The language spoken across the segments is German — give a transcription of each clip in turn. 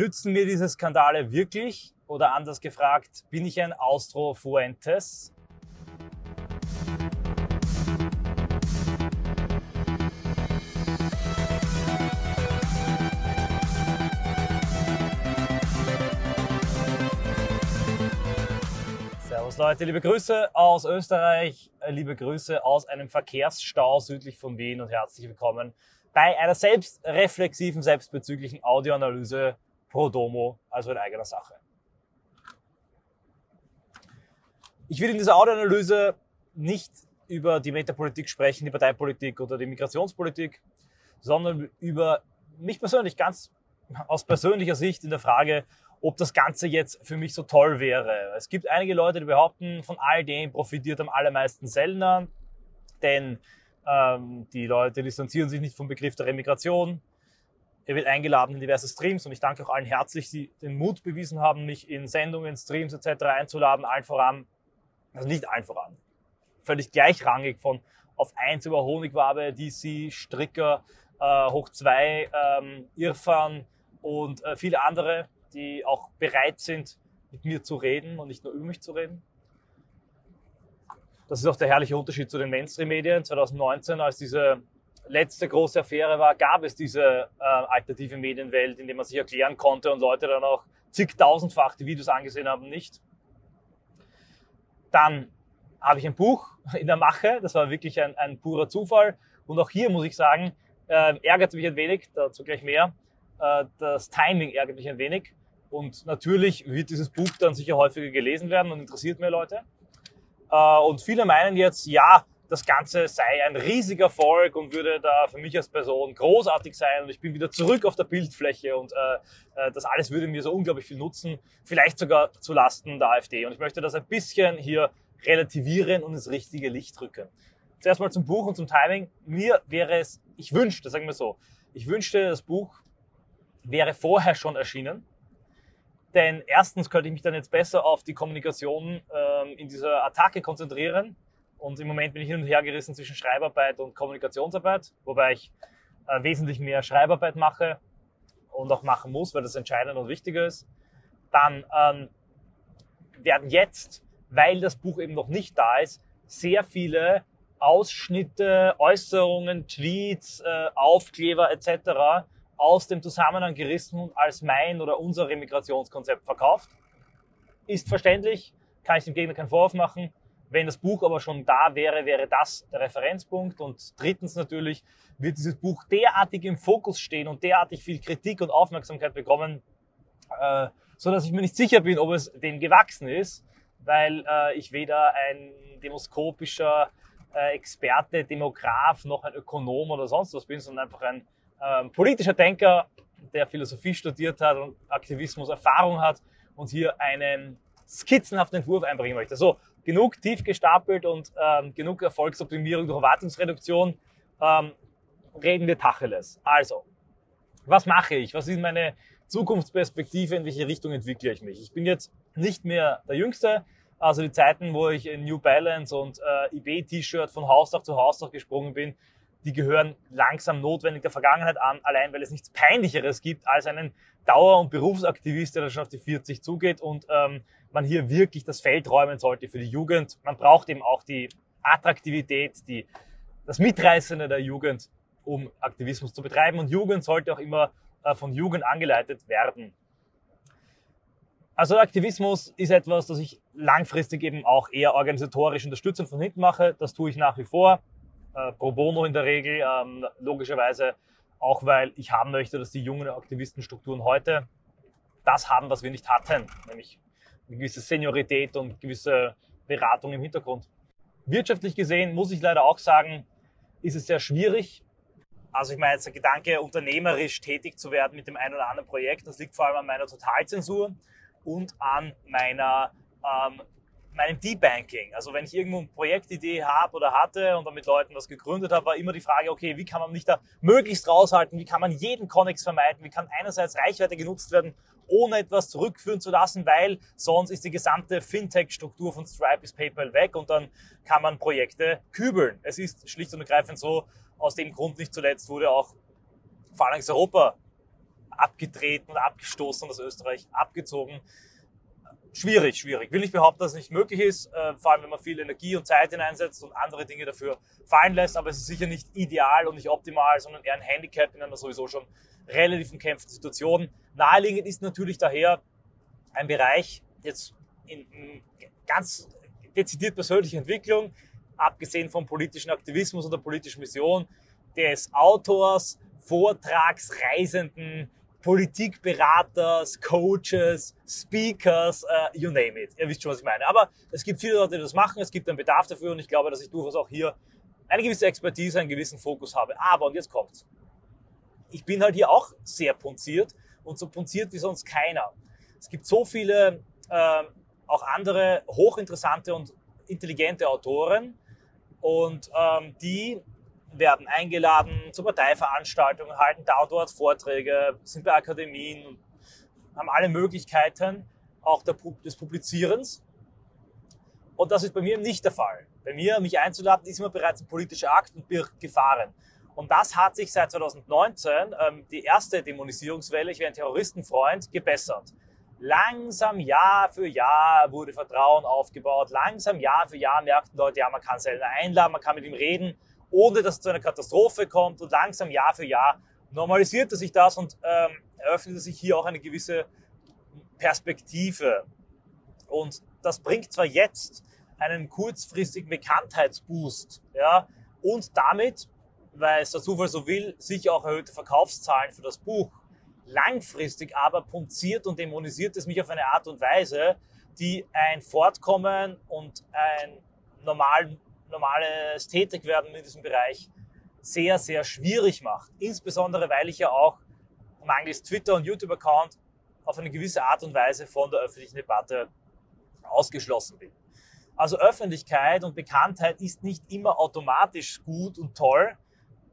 Nützen mir diese Skandale wirklich? Oder anders gefragt, bin ich ein Austro Fuentes? Servus Leute, liebe Grüße aus Österreich, äh, liebe Grüße aus einem Verkehrsstau südlich von Wien und herzlich willkommen bei einer selbstreflexiven, selbstbezüglichen Audioanalyse pro Domo, also in eigener Sache. Ich will in dieser Audioanalyse nicht über die Metapolitik sprechen, die Parteipolitik oder die Migrationspolitik, sondern über mich persönlich ganz aus persönlicher Sicht in der Frage, ob das Ganze jetzt für mich so toll wäre. Es gibt einige Leute, die behaupten, von all dem profitiert am allermeisten Sellner, denn ähm, die Leute distanzieren sich nicht vom Begriff der Remigration. Er wird eingeladen in diverse Streams und ich danke auch allen herzlich, die den Mut bewiesen haben, mich in Sendungen, Streams etc. einzuladen, allen voran, also nicht allen voran, völlig gleichrangig von auf 1 über Honigwabe, DC, Stricker, äh, hoch 2, ähm, Irfan und äh, viele andere, die auch bereit sind, mit mir zu reden und nicht nur über mich zu reden. Das ist auch der herrliche Unterschied zu den Mainstream-Medien. 2019, als diese letzte große Affäre war, gab es diese äh, alternative Medienwelt, in der man sich erklären konnte und Leute dann auch zigtausendfach die Videos angesehen haben, nicht. Dann habe ich ein Buch in der Mache, das war wirklich ein, ein purer Zufall. Und auch hier muss ich sagen, äh, ärgert mich ein wenig, dazu gleich mehr. Äh, das Timing ärgert mich ein wenig. Und natürlich wird dieses Buch dann sicher häufiger gelesen werden und interessiert mehr Leute. Äh, und viele meinen jetzt, ja, das Ganze sei ein riesiger Erfolg und würde da für mich als Person großartig sein und ich bin wieder zurück auf der Bildfläche und äh, äh das alles würde mir so unglaublich viel nutzen, vielleicht sogar zu Lasten der AfD. Und ich möchte das ein bisschen hier relativieren und ins richtige Licht rücken. Zuerst mal zum Buch und zum Timing. Mir wäre es, ich wünschte, sagen wir so, ich wünschte, das Buch wäre vorher schon erschienen denn erstens könnte ich mich dann jetzt besser auf die Kommunikation ähm, in dieser Attacke konzentrieren. Und im Moment bin ich hin und her gerissen zwischen Schreibarbeit und Kommunikationsarbeit, wobei ich äh, wesentlich mehr Schreibarbeit mache und auch machen muss, weil das entscheidend und wichtiger ist. Dann ähm, werden jetzt, weil das Buch eben noch nicht da ist, sehr viele Ausschnitte, Äußerungen, Tweets, äh, Aufkleber etc aus dem Zusammenhang gerissen und als mein oder unser Remigrationskonzept verkauft. Ist verständlich, kann ich dem Gegner keinen Vorwurf machen. Wenn das Buch aber schon da wäre, wäre das der Referenzpunkt. Und drittens natürlich wird dieses Buch derartig im Fokus stehen und derartig viel Kritik und Aufmerksamkeit bekommen, äh, so dass ich mir nicht sicher bin, ob es dem gewachsen ist, weil äh, ich weder ein demoskopischer äh, Experte, Demograf noch ein Ökonom oder sonst was bin, sondern einfach ein ähm, politischer Denker, der Philosophie studiert hat und Aktivismus Erfahrung hat und hier einen skizzenhaften Entwurf einbringen möchte. So, genug tief gestapelt und ähm, genug Erfolgsoptimierung durch Erwartungsreduktion. Ähm, reden wir Tacheles. Also, was mache ich? Was ist meine Zukunftsperspektive? In welche Richtung entwickle ich mich? Ich bin jetzt nicht mehr der Jüngste. Also die Zeiten, wo ich in New Balance und äh, eBay-T-Shirt von Hausdach zu Hausdach gesprungen bin, die gehören langsam notwendig der Vergangenheit an, allein weil es nichts Peinlicheres gibt als einen Dauer- und Berufsaktivist, der schon auf die 40 zugeht und ähm, man hier wirklich das Feld räumen sollte für die Jugend. Man braucht eben auch die Attraktivität, die, das Mitreißende der Jugend, um Aktivismus zu betreiben. Und Jugend sollte auch immer äh, von Jugend angeleitet werden. Also Aktivismus ist etwas, das ich langfristig eben auch eher organisatorisch unterstützend von hinten mache. Das tue ich nach wie vor äh, pro bono in der Regel, ähm, logischerweise auch, weil ich haben möchte, dass die jungen Aktivistenstrukturen heute das haben, was wir nicht hatten, nämlich eine gewisse Seniorität und gewisse Beratung im Hintergrund. Wirtschaftlich gesehen muss ich leider auch sagen, ist es sehr schwierig. Also ich meine jetzt der Gedanke, unternehmerisch tätig zu werden mit dem einen oder anderen Projekt, das liegt vor allem an meiner Totalzensur und an meiner ähm, meinem Debanking. Also wenn ich irgendwo eine Projektidee habe oder hatte und dann mit Leuten was gegründet habe, war immer die Frage, okay, wie kann man mich da möglichst raushalten? Wie kann man jeden Connex vermeiden? Wie kann einerseits Reichweite genutzt werden, ohne etwas zurückführen zu lassen, weil sonst ist die gesamte Fintech-Struktur von Stripe bis PayPal weg und dann kann man Projekte kübeln. Es ist schlicht und ergreifend so, aus dem Grund nicht zuletzt wurde auch Phalanx Europa abgetreten und abgestoßen und aus Österreich abgezogen. Schwierig, schwierig. Will nicht behaupten, dass es nicht möglich ist, äh, vor allem wenn man viel Energie und Zeit hineinsetzt und andere Dinge dafür fallen lässt, aber es ist sicher nicht ideal und nicht optimal, sondern eher ein Handicap in einer sowieso schon relativ umkämpften Situation. Naheliegend ist natürlich daher ein Bereich, jetzt in, in ganz dezidiert persönliche Entwicklung, abgesehen vom politischen Aktivismus und der politischen Mission, des Autors, Vortragsreisenden, Politikberaters, Coaches, Speakers, uh, you name it. Ihr wisst schon, was ich meine. Aber es gibt viele Leute, die das machen, es gibt einen Bedarf dafür und ich glaube, dass ich durchaus auch hier eine gewisse Expertise, einen gewissen Fokus habe. Aber, und jetzt kommt's. Ich bin halt hier auch sehr punziert und so punziert wie sonst keiner. Es gibt so viele äh, auch andere hochinteressante und intelligente Autoren und ähm, die werden eingeladen zu Parteiveranstaltungen, halten da und dort Vorträge, sind bei Akademien, haben alle Möglichkeiten auch der, des Publizierens. Und das ist bei mir nicht der Fall. Bei mir, mich einzuladen, ist immer bereits ein politischer Akt und birgt Gefahren. Und das hat sich seit 2019, ähm, die erste Dämonisierungswelle, ich wäre ein Terroristenfreund, gebessert. Langsam Jahr für Jahr wurde Vertrauen aufgebaut. Langsam Jahr für Jahr merkten Leute, ja, man kann selber einladen, man kann mit ihm reden, ohne dass es zu einer Katastrophe kommt. Und langsam Jahr für Jahr normalisierte sich das und ähm, eröffnete sich hier auch eine gewisse Perspektive. Und das bringt zwar jetzt einen kurzfristigen Bekanntheitsboost, ja, und damit, weil es der Zufall so will, sicher auch erhöhte Verkaufszahlen für das Buch langfristig aber punziert und dämonisiert es mich auf eine Art und Weise, die ein Fortkommen und ein normal, normales Tätigwerden in diesem Bereich sehr, sehr schwierig macht. Insbesondere, weil ich ja auch mangels Twitter- und YouTube-Account auf eine gewisse Art und Weise von der öffentlichen Debatte ausgeschlossen bin. Also Öffentlichkeit und Bekanntheit ist nicht immer automatisch gut und toll,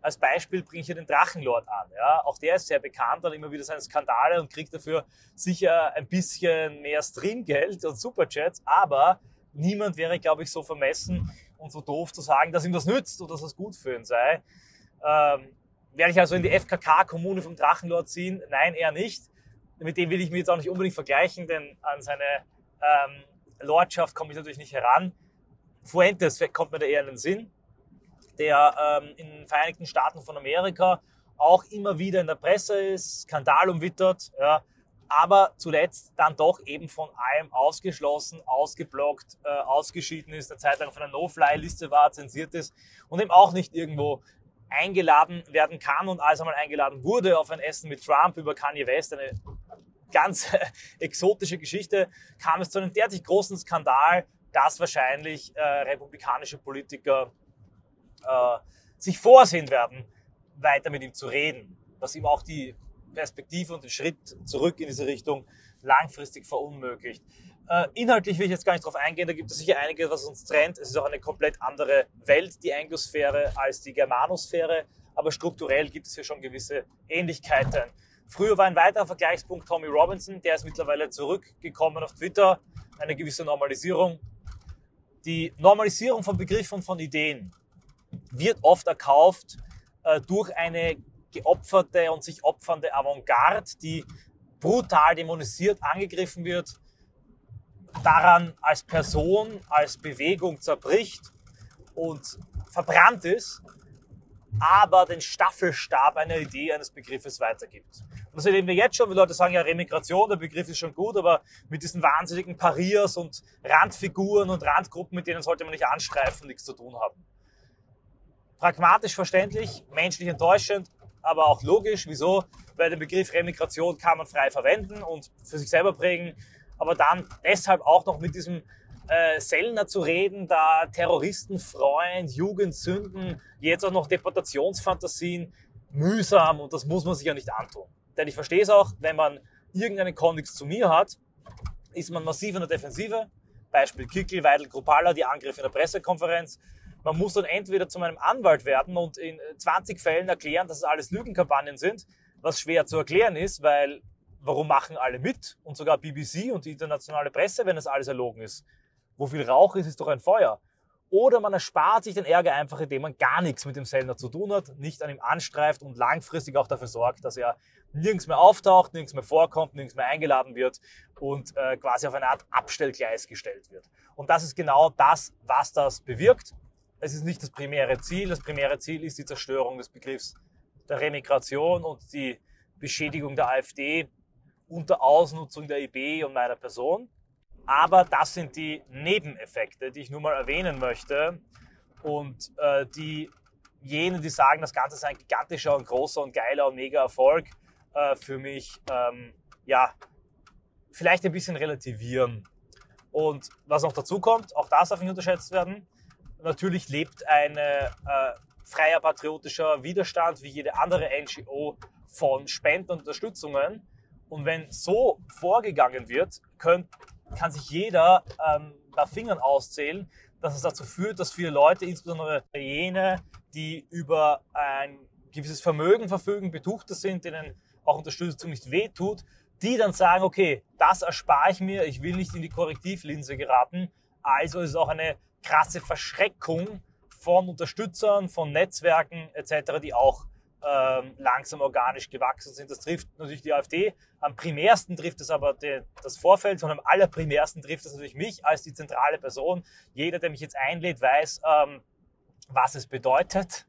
als Beispiel bringe ich hier den Drachenlord an. Ja? Auch der ist sehr bekannt, hat immer wieder seine Skandale und kriegt dafür sicher ein bisschen mehr Streamgeld und Superchats, aber niemand wäre, glaube ich, so vermessen und so doof zu sagen, dass ihm das nützt oder dass das gut für ihn sei. Ähm, werde ich also in die FKK-Kommune vom Drachenlord ziehen? Nein, eher nicht. Mit dem will ich mich jetzt auch nicht unbedingt vergleichen, denn an seine ähm, Lordschaft komme ich natürlich nicht heran. Fuentes kommt mir da eher in den Sinn der ähm, in den Vereinigten Staaten von Amerika auch immer wieder in der Presse ist, Skandal umwittert, ja, aber zuletzt dann doch eben von allem ausgeschlossen, ausgeblockt, äh, ausgeschieden ist, eine Zeit lang von der No-Fly-Liste war, zensiert ist und eben auch nicht irgendwo eingeladen werden kann und als er mal eingeladen wurde auf ein Essen mit Trump über Kanye West, eine ganz exotische Geschichte, kam es zu einem derartig großen Skandal, dass wahrscheinlich äh, republikanische Politiker äh, sich vorsehen werden, weiter mit ihm zu reden, was ihm auch die Perspektive und den Schritt zurück in diese Richtung langfristig verunmöglicht. Äh, inhaltlich will ich jetzt gar nicht darauf eingehen, da gibt es sicher einiges, was uns trennt. Es ist auch eine komplett andere Welt, die Anglosphäre, als die Germanosphäre, aber strukturell gibt es hier schon gewisse Ähnlichkeiten. Früher war ein weiterer Vergleichspunkt Tommy Robinson, der ist mittlerweile zurückgekommen auf Twitter, eine gewisse Normalisierung. Die Normalisierung von Begriffen und von Ideen wird oft erkauft äh, durch eine geopferte und sich opfernde Avantgarde, die brutal dämonisiert angegriffen wird, daran als Person, als Bewegung zerbricht und verbrannt ist, aber den Staffelstab einer Idee, eines Begriffes weitergibt. Und das erleben wir jetzt schon, wie Leute sagen, ja, Remigration, der Begriff ist schon gut, aber mit diesen wahnsinnigen Pariers und Randfiguren und Randgruppen, mit denen sollte man nicht anstreifen, nichts zu tun haben pragmatisch verständlich, menschlich enttäuschend, aber auch logisch. Wieso? Weil den Begriff Remigration kann man frei verwenden und für sich selber prägen, aber dann deshalb auch noch mit diesem äh, Sellner zu reden, da Terroristenfreund, Jugendsünden, jetzt auch noch Deportationsfantasien, mühsam und das muss man sich ja nicht antun. Denn ich verstehe es auch, wenn man irgendeinen Kontext zu mir hat, ist man massiv in der Defensive. Beispiel Kickel, Weidel, Kropala, die Angriffe in der Pressekonferenz. Man muss dann entweder zu meinem Anwalt werden und in 20 Fällen erklären, dass es alles Lügenkampagnen sind, was schwer zu erklären ist, weil warum machen alle mit und sogar BBC und die internationale Presse, wenn es alles erlogen ist? Wo viel Rauch ist, ist doch ein Feuer. Oder man erspart sich den Ärger einfach, indem man gar nichts mit dem Sender zu tun hat, nicht an ihm anstreift und langfristig auch dafür sorgt, dass er nirgends mehr auftaucht, nirgends mehr vorkommt, nirgends mehr eingeladen wird und äh, quasi auf eine Art Abstellgleis gestellt wird. Und das ist genau das, was das bewirkt. Es ist nicht das primäre Ziel. Das primäre Ziel ist die Zerstörung des Begriffs der Remigration und die Beschädigung der AfD unter Ausnutzung der IB und meiner Person. Aber das sind die Nebeneffekte, die ich nur mal erwähnen möchte und äh, die jene, die sagen, das Ganze ist ein gigantischer und großer und geiler und mega Erfolg, äh, für mich ähm, ja vielleicht ein bisschen relativieren. Und was noch dazu kommt, auch das darf nicht unterschätzt werden. Natürlich lebt ein äh, freier patriotischer Widerstand wie jede andere NGO von Spenden und Unterstützungen. Und wenn so vorgegangen wird, könnt, kann sich jeder ähm, bei Fingern auszählen, dass es dazu führt, dass viele Leute, insbesondere jene, die über ein gewisses Vermögen verfügen, Betuchte sind, denen auch Unterstützung nicht wehtut, die dann sagen, okay, das erspare ich mir, ich will nicht in die Korrektivlinse geraten. Also ist es auch eine krasse Verschreckung von Unterstützern, von Netzwerken etc., die auch ähm, langsam organisch gewachsen sind. Das trifft natürlich die AfD. Am primärsten trifft es aber die, das Vorfeld und am allerprimärsten trifft es natürlich mich als die zentrale Person. Jeder, der mich jetzt einlädt, weiß, ähm, was es bedeutet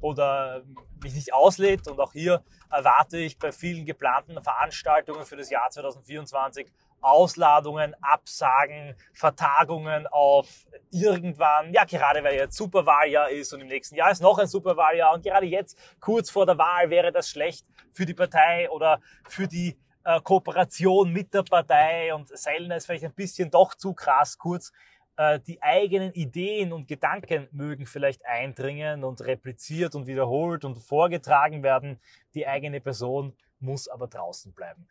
oder mich nicht auslädt. Und auch hier erwarte ich bei vielen geplanten Veranstaltungen für das Jahr 2024 Ausladungen, Absagen, Vertagungen auf irgendwann, ja, gerade weil jetzt Superwahljahr ist und im nächsten Jahr ist noch ein Superwahljahr und gerade jetzt, kurz vor der Wahl, wäre das schlecht für die Partei oder für die äh, Kooperation mit der Partei und Selner ist vielleicht ein bisschen doch zu krass kurz. Äh, die eigenen Ideen und Gedanken mögen vielleicht eindringen und repliziert und wiederholt und vorgetragen werden. Die eigene Person muss aber draußen bleiben.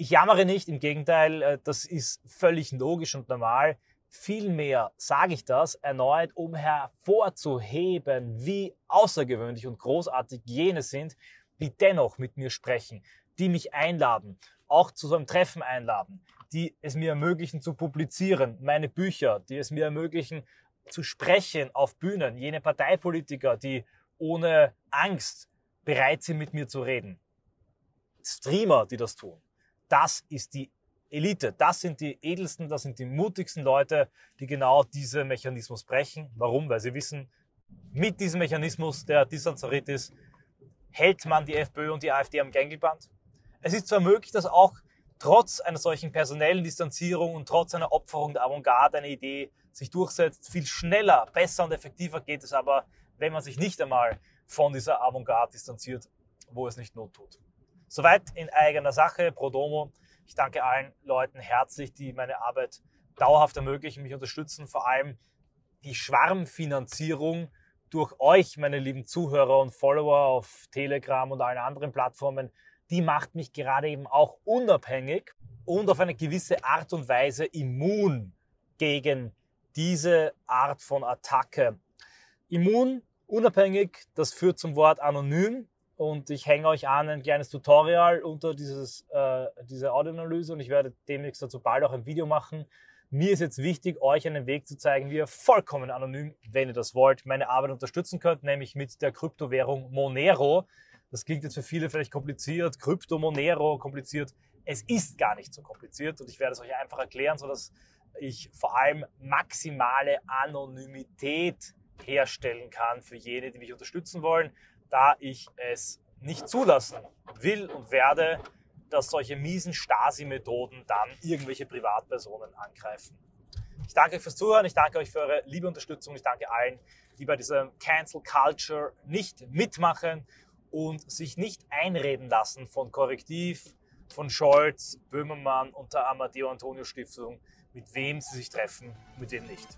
Ich jammere nicht, im Gegenteil, äh, das ist völlig logisch und normal. Vielmehr sage ich das erneut, um hervorzuheben, wie außergewöhnlich und großartig jene sind, die dennoch mit mir sprechen, die mich einladen, auch zu so einem Treffen einladen, die es mir ermöglichen zu publizieren, meine Bücher, die es mir ermöglichen zu sprechen auf Bühnen, jene Parteipolitiker, die ohne Angst bereit sind, mit mir zu reden. Streamer, die das tun das ist die Elite. Das sind die edelsten, das sind die mutigsten Leute, die genau diesen Mechanismus brechen. Warum? Weil sie wissen, mit diesem Mechanismus der Distanzaritis hält man die FPÖ und die AfD am Gängelband. Es ist zwar möglich, dass auch trotz einer solchen personellen Distanzierung und trotz einer Opferung der Avantgarde eine Idee sich durchsetzt. Viel schneller, besser und effektiver geht es aber, wenn man sich nicht einmal von dieser Avantgarde distanziert, wo es nicht Not tut. Soweit in eigener Sache, pro domo. Ich danke allen Leuten herzlich, die meine Arbeit dauerhaft ermöglichen, mich unterstützen, vor allem die Schwarmfinanzierung durch euch, meine lieben Zuhörer und Follower auf Telegram und allen anderen Plattformen, die macht mich gerade eben auch unabhängig und auf eine gewisse Art und Weise immun gegen diese Art von Attacke. Immun, unabhängig, das führt zum Wort anonym und ich hänge euch an ein kleines Tutorial unter dieses, äh, diese Audioanalyse und ich werde demnächst dazu bald auch ein Video machen. Mir ist jetzt wichtig, euch einen Weg zu zeigen, wie ihr vollkommen anonym, wenn ihr das wollt, meine Arbeit unterstützen könnt, nämlich mit der Kryptowährung Monero. Das klingt jetzt für viele vielleicht kompliziert, Krypto Monero kompliziert. Es ist gar nicht so kompliziert und ich werde es euch einfach erklären, sodass ich vor allem maximale Anonymität herstellen kann für jene, die mich unterstützen wollen da ich es nicht zulassen will und werde, dass solche miesen Stasi-Methoden dann irgendwelche Privatpersonen angreifen. Ich danke euch fürs Zuhören, ich danke euch für eure liebe Unterstützung, ich danke allen, die bei dieser Cancel Culture nicht mitmachen und sich nicht einreden lassen von Korrektiv, von Scholz, Böhmermann und der Amadeo Antonio Stiftung, mit wem sie sich treffen, mit wem nicht.